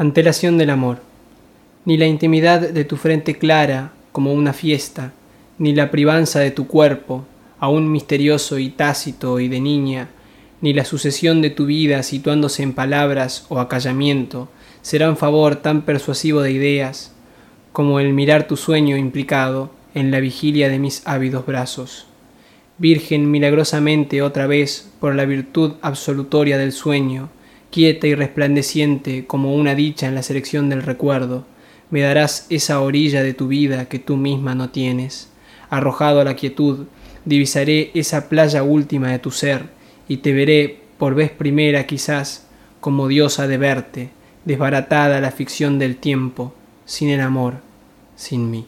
Antelación del amor. Ni la intimidad de tu frente clara como una fiesta, ni la privanza de tu cuerpo, aún misterioso y tácito y de niña, ni la sucesión de tu vida situándose en palabras o acallamiento, serán favor tan persuasivo de ideas como el mirar tu sueño implicado en la vigilia de mis ávidos brazos. Virgen milagrosamente otra vez por la virtud absolutoria del sueño, quieta y resplandeciente como una dicha en la selección del recuerdo, me darás esa orilla de tu vida que tú misma no tienes. Arrojado a la quietud, divisaré esa playa última de tu ser, y te veré, por vez primera quizás, como diosa de verte, desbaratada la ficción del tiempo, sin el amor, sin mí.